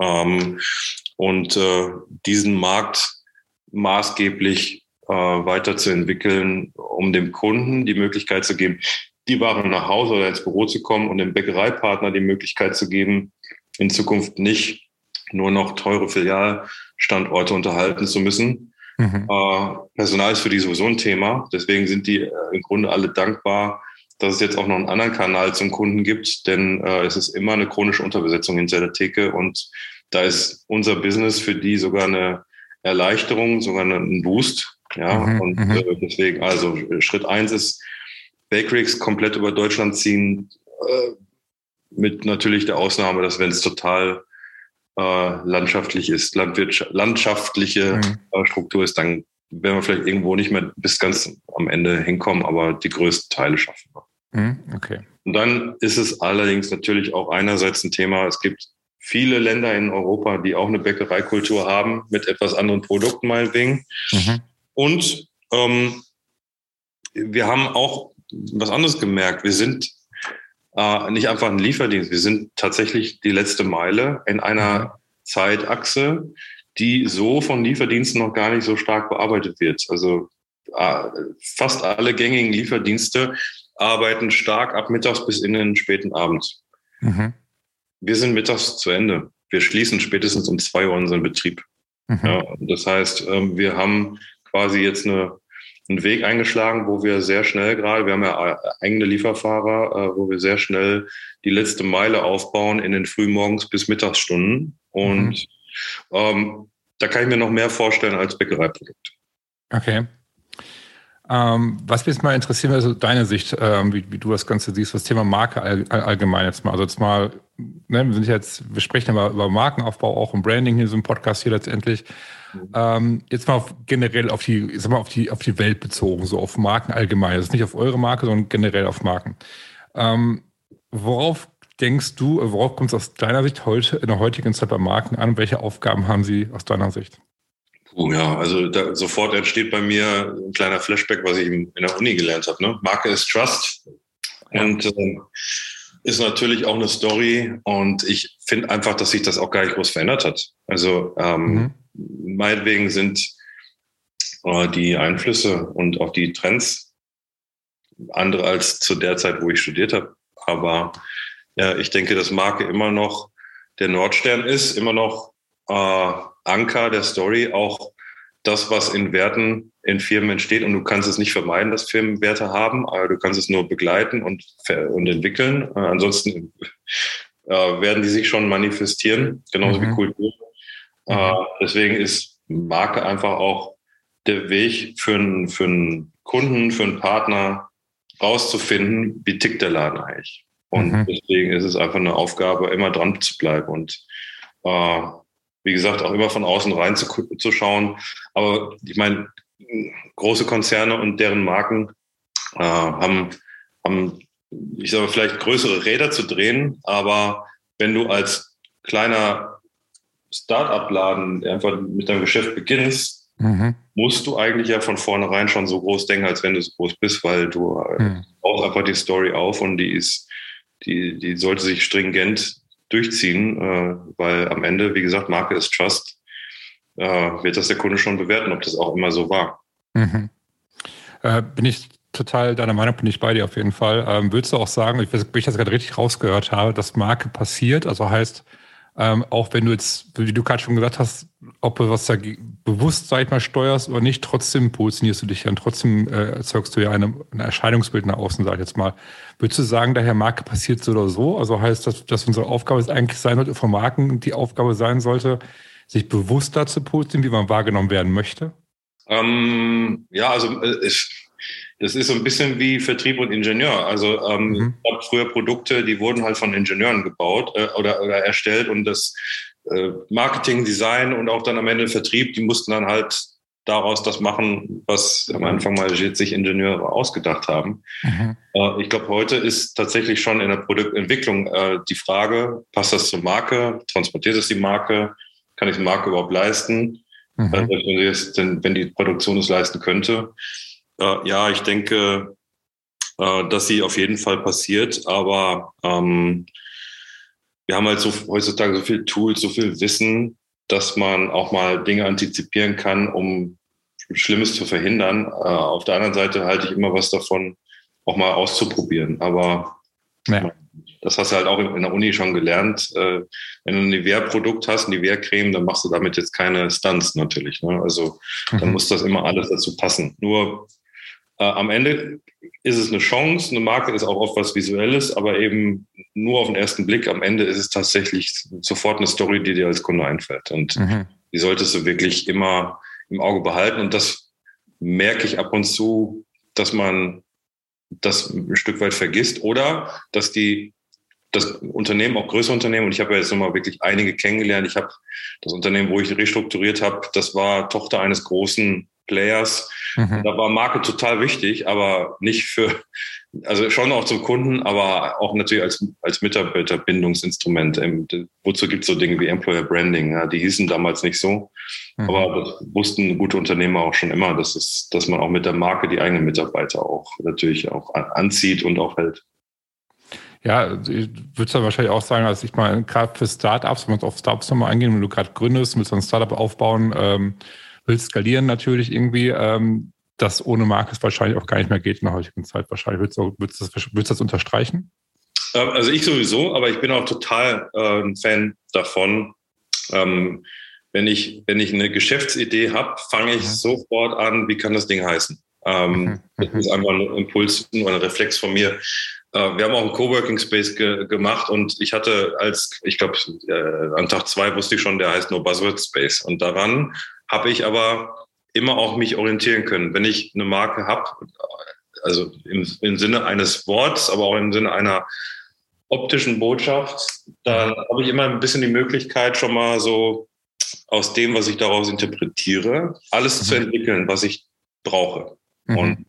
ähm, und äh, diesen Markt maßgeblich äh, weiterzuentwickeln, um dem Kunden die Möglichkeit zu geben, die Ware nach Hause oder ins Büro zu kommen und dem Bäckereipartner die Möglichkeit zu geben, in Zukunft nicht nur noch teure Filialstandorte unterhalten zu müssen. Mhm. Äh, Personal ist für die sowieso ein Thema. Deswegen sind die äh, im Grunde alle dankbar, dass es jetzt auch noch einen anderen Kanal zum Kunden gibt, denn äh, es ist immer eine chronische Unterbesetzung hinter der Theke und da ist unser Business für die sogar eine Erleichterung, sogar ein Boost. Ja, mhm, und mhm. äh, deswegen, also Schritt eins ist, Bakeries komplett über Deutschland ziehen, äh, mit natürlich der Ausnahme, dass wenn es total äh, landschaftlich ist, landschaftliche mhm. Äh, Struktur ist, dann werden wir vielleicht irgendwo nicht mehr bis ganz am Ende hinkommen, aber die größten Teile schaffen wir. Mhm, okay. Und dann ist es allerdings natürlich auch einerseits ein Thema, es gibt viele Länder in Europa, die auch eine Bäckereikultur haben, mit etwas anderen Produkten meinetwegen. Mhm. Und ähm, wir haben auch was anderes gemerkt. Wir sind äh, nicht einfach ein Lieferdienst, wir sind tatsächlich die letzte Meile in einer mhm. Zeitachse, die so von Lieferdiensten noch gar nicht so stark bearbeitet wird. Also äh, fast alle gängigen Lieferdienste arbeiten stark ab mittags bis in den späten Abend. Mhm. Wir sind mittags zu Ende. Wir schließen spätestens um zwei Uhr unseren Betrieb. Mhm. Ja, das heißt, ähm, wir haben quasi jetzt eine einen Weg eingeschlagen, wo wir sehr schnell gerade, wir haben ja äh, eigene Lieferfahrer, äh, wo wir sehr schnell die letzte Meile aufbauen in den Frühmorgens bis Mittagsstunden. Und mhm. ähm, da kann ich mir noch mehr vorstellen als Bäckereiprodukte. Okay. Ähm, was mich jetzt mal interessieren würde, also deine Sicht, ähm, wie, wie, du das Ganze siehst, das Thema Marke all, all, allgemein jetzt mal. Also jetzt mal, ne, wir sind jetzt, wir sprechen aber über Markenaufbau, auch im Branding hier so im Podcast hier letztendlich. Ähm, jetzt mal auf, generell auf die, sag mal, auf die, auf die Welt bezogen, so auf Marken allgemein. Das ist nicht auf eure Marke, sondern generell auf Marken. Ähm, worauf denkst du, worauf kommt es aus deiner Sicht heute, in der heutigen Zeit bei Marken an? Welche Aufgaben haben sie aus deiner Sicht? Puh, ja, also da, sofort entsteht bei mir ein kleiner Flashback, was ich in, der Uni gelernt habe. Ne? Marke ist Trust. Ja. Und äh, ist natürlich auch eine Story und ich finde einfach, dass sich das auch gar nicht groß verändert hat. Also ähm, mhm meinetwegen sind äh, die Einflüsse und auch die Trends andere als zu der Zeit, wo ich studiert habe. Aber ja, ich denke, dass Marke immer noch der Nordstern ist, immer noch äh, Anker der Story, auch das, was in Werten in Firmen entsteht. Und du kannst es nicht vermeiden, dass Firmen Werte haben, aber du kannst es nur begleiten und, und entwickeln. Äh, ansonsten äh, werden die sich schon manifestieren, genauso mhm. wie Kultur. Äh, deswegen ist Marke einfach auch der Weg für einen, für einen Kunden, für einen Partner rauszufinden, wie tickt der Laden eigentlich. Und mhm. deswegen ist es einfach eine Aufgabe, immer dran zu bleiben und äh, wie gesagt, auch immer von außen rein zu, zu schauen. Aber ich meine, große Konzerne und deren Marken äh, haben, haben, ich sage vielleicht größere Räder zu drehen, aber wenn du als kleiner Start-up-Laden einfach mit deinem Geschäft beginnst, mhm. musst du eigentlich ja von vornherein schon so groß denken, als wenn du so groß bist, weil du äh, mhm. baust einfach die Story auf und die ist, die, die sollte sich stringent durchziehen, äh, weil am Ende, wie gesagt, Marke ist Trust, äh, wird das der Kunde schon bewerten, ob das auch immer so war. Mhm. Äh, bin ich total deiner Meinung, bin ich bei dir auf jeden Fall. Ähm, würdest du auch sagen, ich, ich das gerade richtig rausgehört habe, dass Marke passiert, also heißt, ähm, auch wenn du jetzt, wie du gerade schon gesagt hast, ob du was da bewusst, sag ich mal, steuerst oder nicht, trotzdem positionierst du dich ja und trotzdem äh, erzeugst du ja eine, ein Erscheinungsbild nach außen, sag ich jetzt mal. Würdest du sagen, daher Marke passiert so oder so? Also heißt das, dass unsere Aufgabe es eigentlich sein sollte, von Marken die Aufgabe sein sollte, sich bewusster zu positionieren, wie man wahrgenommen werden möchte? Ähm, ja, also äh, ich, das ist so ein bisschen wie Vertrieb und Ingenieur. Also ähm, mhm. ich habe früher Produkte, die wurden halt von Ingenieuren gebaut äh, oder, oder erstellt und das äh, Marketing, Design und auch dann am Ende Vertrieb, die mussten dann halt daraus das machen, was am Anfang mal sich Ingenieure ausgedacht haben. Mhm. Äh, ich glaube, heute ist tatsächlich schon in der Produktentwicklung äh, die Frage, passt das zur Marke, transportiert es die Marke, kann ich die Marke überhaupt leisten, mhm. äh, wenn, die Produktion es leisten könnte. Äh, ja, ich denke, äh, dass sie auf jeden Fall passiert, aber ähm, wir haben halt so heutzutage so viel Tools, so viel Wissen, dass man auch mal Dinge antizipieren kann, um Schlimmes zu verhindern. Äh, auf der anderen Seite halte ich immer was davon, auch mal auszuprobieren. Aber ja. das hast du halt auch in der Uni schon gelernt. Äh, wenn du ein Nivea-Produkt hast, ein Nivea-Creme, dann machst du damit jetzt keine Stunts natürlich. Ne? Also mhm. dann muss das immer alles dazu passen. Nur äh, am Ende ist es eine Chance. Eine Marke ist auch oft was Visuelles, aber eben nur auf den ersten Blick. Am Ende ist es tatsächlich sofort eine Story, die dir als Kunde einfällt. Und mhm. die solltest du wirklich immer im Auge behalten. Und das merke ich ab und zu, dass man das ein Stück weit vergisst oder dass die das Unternehmen, auch größere Unternehmen, und ich habe ja jetzt nochmal wirklich einige kennengelernt. Ich habe das Unternehmen, wo ich restrukturiert habe, das war Tochter eines großen Players. Mhm. Da war Marke total wichtig, aber nicht für, also schon auch zum Kunden, aber auch natürlich als, als Mitarbeiterbindungsinstrument. Ähm, wozu gibt es so Dinge wie Employer Branding? Ja, die hießen damals nicht so. Mhm. Aber das wussten gute Unternehmer auch schon immer, dass, es, dass man auch mit der Marke die eigenen Mitarbeiter auch natürlich auch anzieht und auch hält. Ja, ich würde dann wahrscheinlich auch sagen, dass ich mal gerade für Startups, wenn wir auf Startups nochmal eingehen, wenn du gerade gründest, willst du ein Startup aufbauen, ähm, willst skalieren natürlich irgendwie, ähm, dass ohne Marke es wahrscheinlich auch gar nicht mehr geht in der heutigen Zeit. Wahrscheinlich würdest du, würdest du, das, würdest du das unterstreichen? Ähm, also ich sowieso, aber ich bin auch total äh, ein Fan davon, ähm, wenn ich, wenn ich eine Geschäftsidee habe, fange ich mhm. sofort an, wie kann das Ding heißen? Ähm, mhm. Das ist einfach ein Impuls und ein Reflex von mir. Äh, wir haben auch einen Coworking Space ge gemacht und ich hatte als, ich glaube, äh, an Tag zwei wusste ich schon, der heißt No Buzzword Space. Und daran habe ich aber immer auch mich orientieren können. Wenn ich eine Marke habe, also im, im Sinne eines Worts, aber auch im Sinne einer optischen Botschaft, dann habe ich immer ein bisschen die Möglichkeit, schon mal so aus dem, was ich daraus interpretiere, alles mhm. zu entwickeln, was ich brauche. Mhm. Und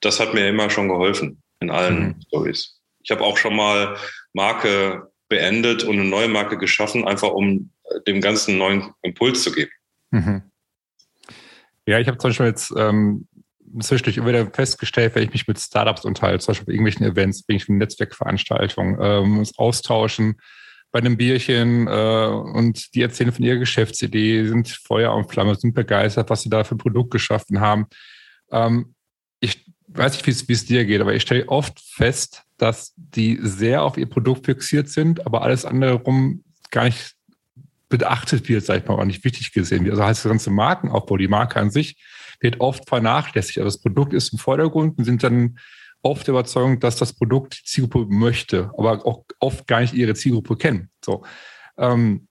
das hat mir immer schon geholfen in allen mhm. Stories. Ich habe auch schon mal Marke beendet und eine neue Marke geschaffen, einfach um dem Ganzen einen neuen Impuls zu geben. Mhm. Ja, ich habe zum Beispiel jetzt ähm, zwischendurch immer wieder festgestellt, wenn ich mich mit Startups unterhalte, zum Beispiel bei irgendwelchen Events, ich für Netzwerkveranstaltungen, ähm, uns austauschen, bei einem Bierchen äh, und die erzählen von ihrer Geschäftsidee, sind Feuer und Flamme, sind begeistert, was sie da für ein Produkt geschaffen haben. Ähm, ich weiß nicht, wie es dir geht, aber ich stelle oft fest, dass die sehr auf ihr Produkt fixiert sind, aber alles andere rum gar nicht beachtet wird, sag ich mal, auch nicht wichtig gesehen wird. Also heißt der ganze Markenaufbau, die Marke an sich wird oft vernachlässigt. Also das Produkt ist im Vordergrund und sind dann oft der Überzeugung, dass das Produkt die Zielgruppe möchte, aber auch oft gar nicht ihre Zielgruppe kennen. So. Ähm,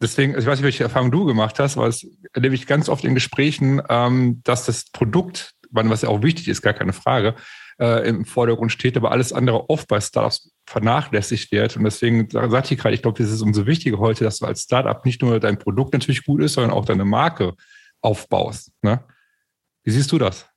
deswegen, also ich weiß nicht, welche Erfahrung du gemacht hast, aber das erlebe ich ganz oft in Gesprächen, ähm, dass das Produkt, was ja auch wichtig ist, gar keine Frage, äh, im Vordergrund steht, aber alles andere oft bei Startups vernachlässigt wird. Und deswegen sagte ich gerade, ich glaube, das ist umso wichtiger heute, dass du als Startup nicht nur dein Produkt natürlich gut ist, sondern auch deine Marke aufbaust. Ne? Wie siehst du das?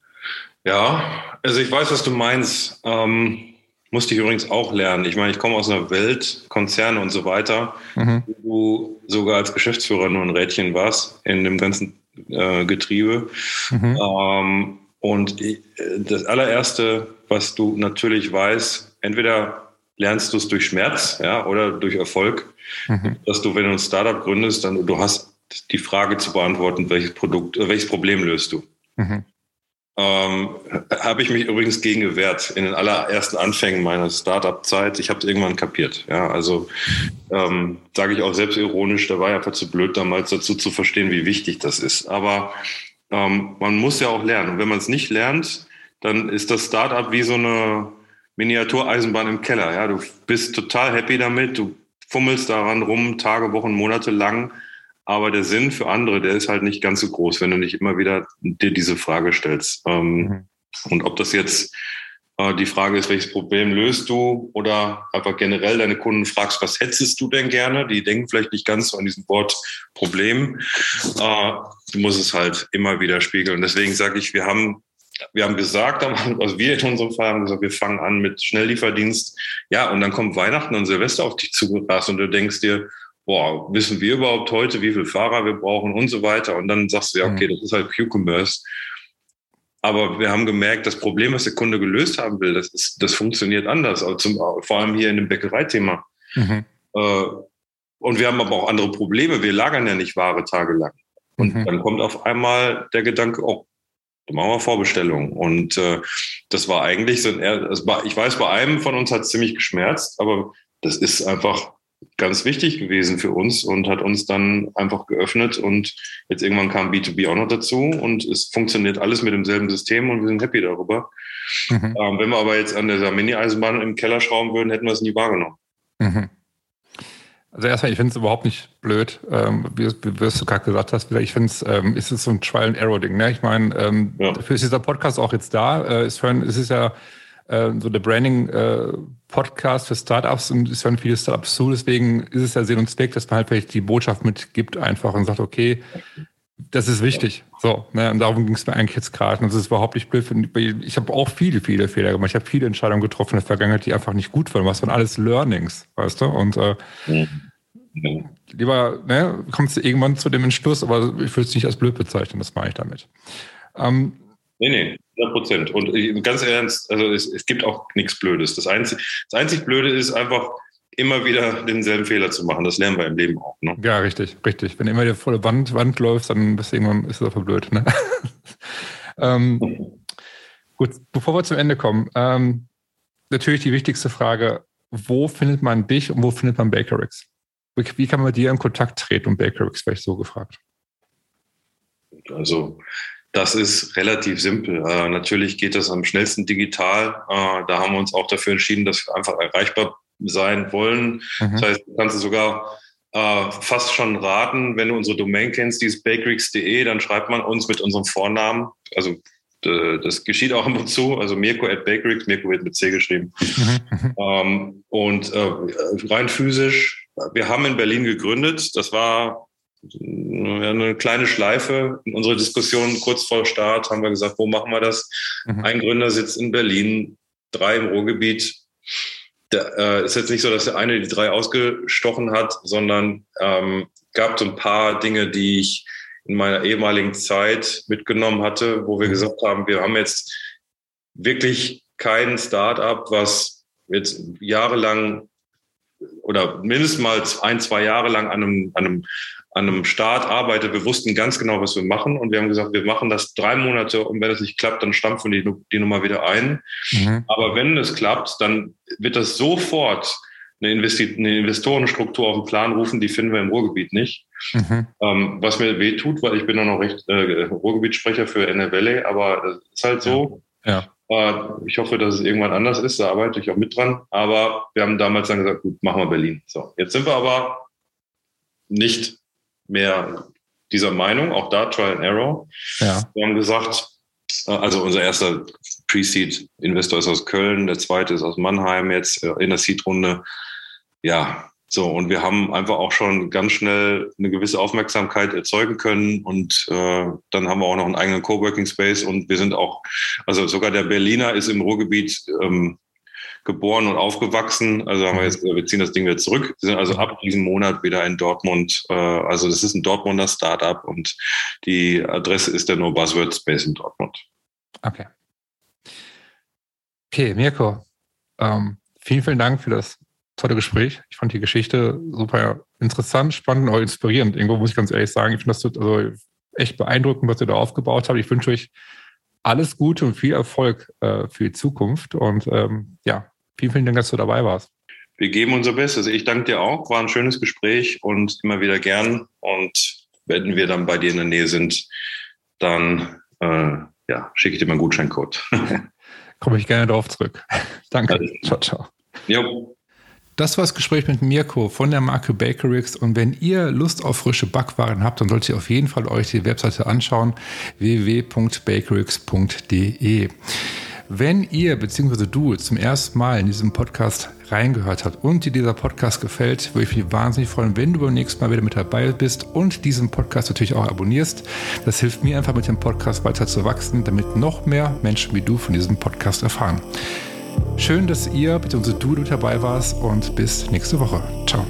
Ja, also ich weiß, was du meinst. Ähm, musste ich übrigens auch lernen. Ich meine, ich komme aus einer Welt, Konzerne und so weiter, mhm. wo du sogar als Geschäftsführer nur ein Rädchen warst in dem ganzen äh, Getriebe. Mhm. Ähm, und ich, das allererste, was du natürlich weißt, entweder lernst du es durch Schmerz, ja, oder durch Erfolg, mhm. dass du, wenn du ein Startup gründest, dann du hast die Frage zu beantworten, welches Produkt, äh, welches Problem löst du. Mhm. Ähm, habe ich mich übrigens gegen gewehrt in den allerersten Anfängen meiner Startup-Zeit. Ich habe es irgendwann kapiert. Ja, also ähm, sage ich auch selbstironisch, da war ich einfach zu blöd damals dazu zu verstehen, wie wichtig das ist. Aber ähm, man muss ja auch lernen. Und wenn man es nicht lernt, dann ist das Startup wie so eine Miniatureisenbahn im Keller. Ja, du bist total happy damit, du fummelst daran rum, Tage, Wochen, Monate lang aber der Sinn für andere, der ist halt nicht ganz so groß, wenn du nicht immer wieder dir diese Frage stellst. Ähm, mhm. Und ob das jetzt äh, die Frage ist, welches Problem löst du oder einfach generell deine Kunden fragst, was hättest du denn gerne? Die denken vielleicht nicht ganz so an diesem Wort Problem. Äh, du musst es halt immer wieder spiegeln. Deswegen sage ich, wir haben wir haben gesagt, also wir in unserem Fall haben gesagt, wir fangen an mit Schnelllieferdienst. Ja, und dann kommt Weihnachten und Silvester auf dich zugerast und du denkst dir, boah, wissen wir überhaupt heute, wie viele Fahrer wir brauchen und so weiter. Und dann sagst du, ja, okay, mhm. das ist halt Q-Commerce. Aber wir haben gemerkt, das Problem, was der Kunde gelöst haben will, das, ist, das funktioniert anders, also zum, vor allem hier in dem Bäckereithema. Mhm. Äh, und wir haben aber auch andere Probleme. Wir lagern ja nicht Ware tagelang. Und mhm. dann kommt auf einmal der Gedanke, oh, dann machen wir Vorbestellungen. Und äh, das war eigentlich so ein, also ich weiß, bei einem von uns hat es ziemlich geschmerzt, aber das ist einfach ganz wichtig gewesen für uns und hat uns dann einfach geöffnet und jetzt irgendwann kam B2B auch noch dazu und es funktioniert alles mit demselben System und wir sind happy darüber. Mhm. Ähm, wenn wir aber jetzt an dieser Mini-Eisenbahn im Keller schrauben würden, hätten wir es nie wahrgenommen. Mhm. Also erstmal, ich finde es überhaupt nicht blöd, ähm, wie, wie, wie du gerade gesagt hast. Ich finde es, ähm, ist es so ein Trial-and-Error-Ding. Ne? Ich meine, ähm, ja. dafür ist dieser Podcast auch jetzt da. Äh, ist für, es ist ja äh, so der Branding-Podcast äh, für Startups und es hören viele Startups zu. Deswegen ist es ja Sinn und Zweck, dass man halt vielleicht die Botschaft mitgibt einfach und sagt, okay, das ist wichtig. So, ne? und darum ging es mir eigentlich jetzt gerade. Und das ist überhaupt nicht blöd. Ich habe auch viele, viele Fehler gemacht. Ich habe viele Entscheidungen getroffen in der Vergangenheit, die einfach nicht gut waren. Was waren alles Learnings, weißt du? Und äh, mhm. lieber ne, kommst du irgendwann zu dem Entschluss, aber ich würde es nicht als blöd bezeichnen, das mache ich damit. Ähm, nee, nee. 100 Prozent. Und ganz ernst, also es, es gibt auch nichts Blödes. Das einzig, das einzig Blöde ist einfach, immer wieder denselben Fehler zu machen. Das lernen wir im Leben auch. Ne? Ja, richtig, richtig. Wenn immer die volle Wand, Wand läuft, dann bist du irgendwann ist das einfach blöd. Ne? ähm, gut, bevor wir zum Ende kommen, ähm, natürlich die wichtigste Frage: Wo findet man dich und wo findet man Bakerix? Wie kann man mit dir in Kontakt treten und Bakerix vielleicht so gefragt? Also das ist relativ simpel. Äh, natürlich geht das am schnellsten digital. Äh, da haben wir uns auch dafür entschieden, dass wir einfach erreichbar sein wollen. Mhm. Das heißt, du kannst sogar äh, fast schon raten, wenn du unsere Domain kennst, die ist bakerix.de, dann schreibt man uns mit unserem Vornamen. Also das geschieht auch immer zu. Also Mirko at Bakerix, Mirko wird mit C geschrieben. Mhm. Ähm, und äh, rein physisch, wir haben in Berlin gegründet. Das war eine kleine Schleife in unserer Diskussion kurz vor Start haben wir gesagt, wo machen wir das? Mhm. Ein Gründer sitzt in Berlin, drei im Ruhrgebiet. Der, äh, ist jetzt nicht so, dass der eine die drei ausgestochen hat, sondern ähm, gab so ein paar Dinge, die ich in meiner ehemaligen Zeit mitgenommen hatte, wo wir mhm. gesagt haben, wir haben jetzt wirklich kein Start-up, was jetzt jahrelang oder mindestens mal ein, zwei Jahre lang an einem, an einem an einem Start arbeitet. Wir wussten ganz genau, was wir machen und wir haben gesagt, wir machen das drei Monate und wenn es nicht klappt, dann stampfen wir die, die Nummer wieder ein. Mhm. Aber wenn es klappt, dann wird das sofort eine, Investi eine Investorenstruktur auf den Plan rufen, die finden wir im Ruhrgebiet nicht. Mhm. Ähm, was mir weh tut, weil ich bin auch noch recht äh, Ruhrgebietssprecher für NRW, aber das ist halt so. Ja. ja. Äh, ich hoffe, dass es irgendwann anders ist, da arbeite ich auch mit dran. Aber wir haben damals dann gesagt, gut, machen wir Berlin. So, jetzt sind wir aber nicht mehr dieser Meinung, auch da Trial and Error. Ja. Wir haben gesagt, äh, also unser erster Pre-Seed-Investor ist aus Köln, der zweite ist aus Mannheim jetzt äh, in der Seed-Runde. Ja, so, und wir haben einfach auch schon ganz schnell eine gewisse Aufmerksamkeit erzeugen können und äh, dann haben wir auch noch einen eigenen Coworking Space und wir sind auch, also sogar der Berliner ist im Ruhrgebiet ähm, geboren und aufgewachsen. Also haben wir jetzt, wir ziehen das Ding wieder zurück. Wir sind also ab diesem Monat wieder in Dortmund. Äh, also das ist ein Dortmunder Startup und die Adresse ist der No Buzzword Space in Dortmund. Okay. Okay, Mirko, ähm, vielen, vielen Dank für das tolle Gespräch. Ich fand die Geschichte super interessant, spannend und auch inspirierend. Irgendwo muss ich ganz ehrlich sagen, ich finde das also echt beeindruckend, was ihr da aufgebaut habt. Ich wünsche euch alles Gute und viel Erfolg äh, für die Zukunft. Und ähm, ja, vielen, vielen Dank, dass du dabei warst. Wir geben unser Bestes. Ich danke dir auch. War ein schönes Gespräch und immer wieder gern. Und wenn wir dann bei dir in der Nähe sind, dann äh, ja, schicke ich dir mal einen Gutscheincode. Komme ich gerne darauf zurück. Danke. Ciao, ciao. Jo. Das war das Gespräch mit Mirko von der Marke Bakerix. Und wenn ihr Lust auf frische Backwaren habt, dann solltet ihr auf jeden Fall euch die Webseite anschauen: www.bakerix.de. Wenn ihr bzw. du zum ersten Mal in diesem Podcast reingehört habt und dir dieser Podcast gefällt, würde ich mich wahnsinnig freuen, wenn du beim nächsten Mal wieder mit dabei bist und diesen Podcast natürlich auch abonnierst. Das hilft mir einfach mit dem Podcast weiter zu wachsen, damit noch mehr Menschen wie du von diesem Podcast erfahren. Schön, dass ihr bzw. du mit dabei warst und bis nächste Woche. Ciao.